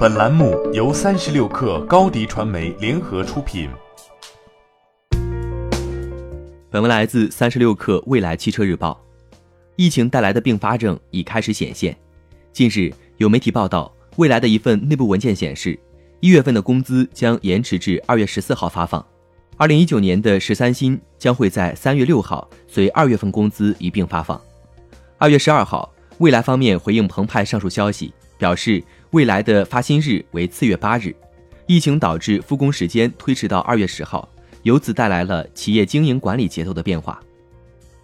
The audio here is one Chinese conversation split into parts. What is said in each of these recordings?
本栏目由三十六氪高低传媒联合出品。本文来自三十六氪未来汽车日报。疫情带来的并发症已开始显现。近日，有媒体报道，未来的一份内部文件显示，一月份的工资将延迟至二月十四号发放。二零一九年的十三薪将会在三月六号随二月份工资一并发放。二月十二号，未来方面回应澎湃上述消息，表示。未来的发薪日为次月八日，疫情导致复工时间推迟到二月十号，由此带来了企业经营管理节奏的变化。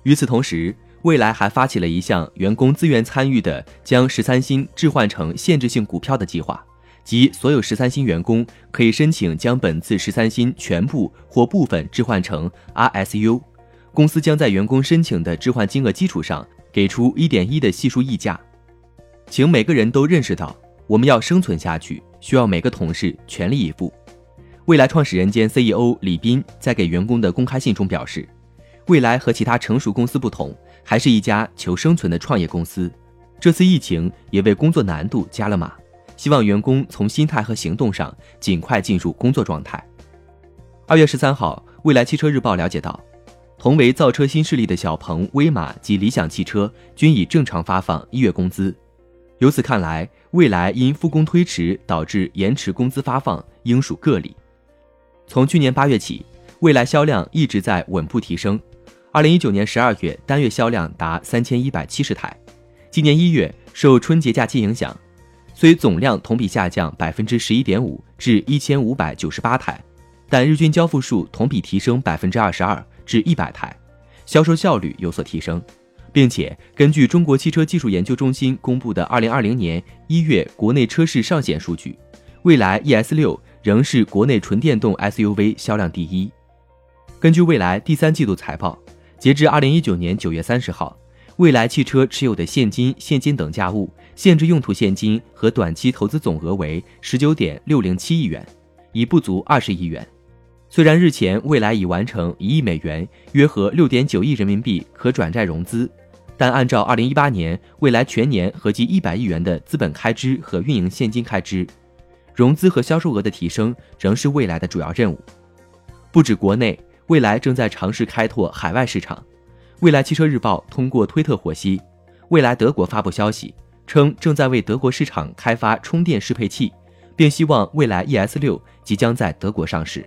与此同时，未来还发起了一项员工自愿参与的将十三薪置换成限制性股票的计划，即所有十三薪员工可以申请将本次十三薪全部或部分置换成 RSU，公司将在员工申请的置换金额基础上给出一点一的系数溢价，请每个人都认识到。我们要生存下去，需要每个同事全力以赴。未来创始人兼 CEO 李斌在给员工的公开信中表示，未来和其他成熟公司不同，还是一家求生存的创业公司。这次疫情也为工作难度加了码，希望员工从心态和行动上尽快进入工作状态。二月十三号，未来汽车日报了解到，同为造车新势力的小鹏、威马及理想汽车均已正常发放一月工资。由此看来，未来因复工推迟导致延迟工资发放，应属个例。从去年八月起，未来销量一直在稳步提升。二零一九年十二月单月销量达三千一百七十台，今年一月受春节假期影响，虽总量同比下降百分之十一点五至一千五百九十八台，但日均交付数同比提升百分之二十二至一百台，销售效率有所提升。并且根据中国汽车技术研究中心公布的二零二零年一月国内车市上险数据，蔚来 ES 六仍是国内纯电动 SUV 销量第一。根据蔚来第三季度财报，截至二零一九年九月三十号，蔚来汽车持有的现金、现金等价物、限制用途现金和短期投资总额为十九点六零七亿元，已不足二十亿元。虽然日前蔚来已完成一亿美元（约合六点九亿人民币）可转债融资。但按照二零一八年未来全年合计一百亿元的资本开支和运营现金开支，融资和销售额的提升仍是未来的主要任务。不止国内，未来正在尝试开拓海外市场。未来汽车日报通过推特获悉，未来德国发布消息称，正在为德国市场开发充电适配器，并希望未来 ES 六即将在德国上市。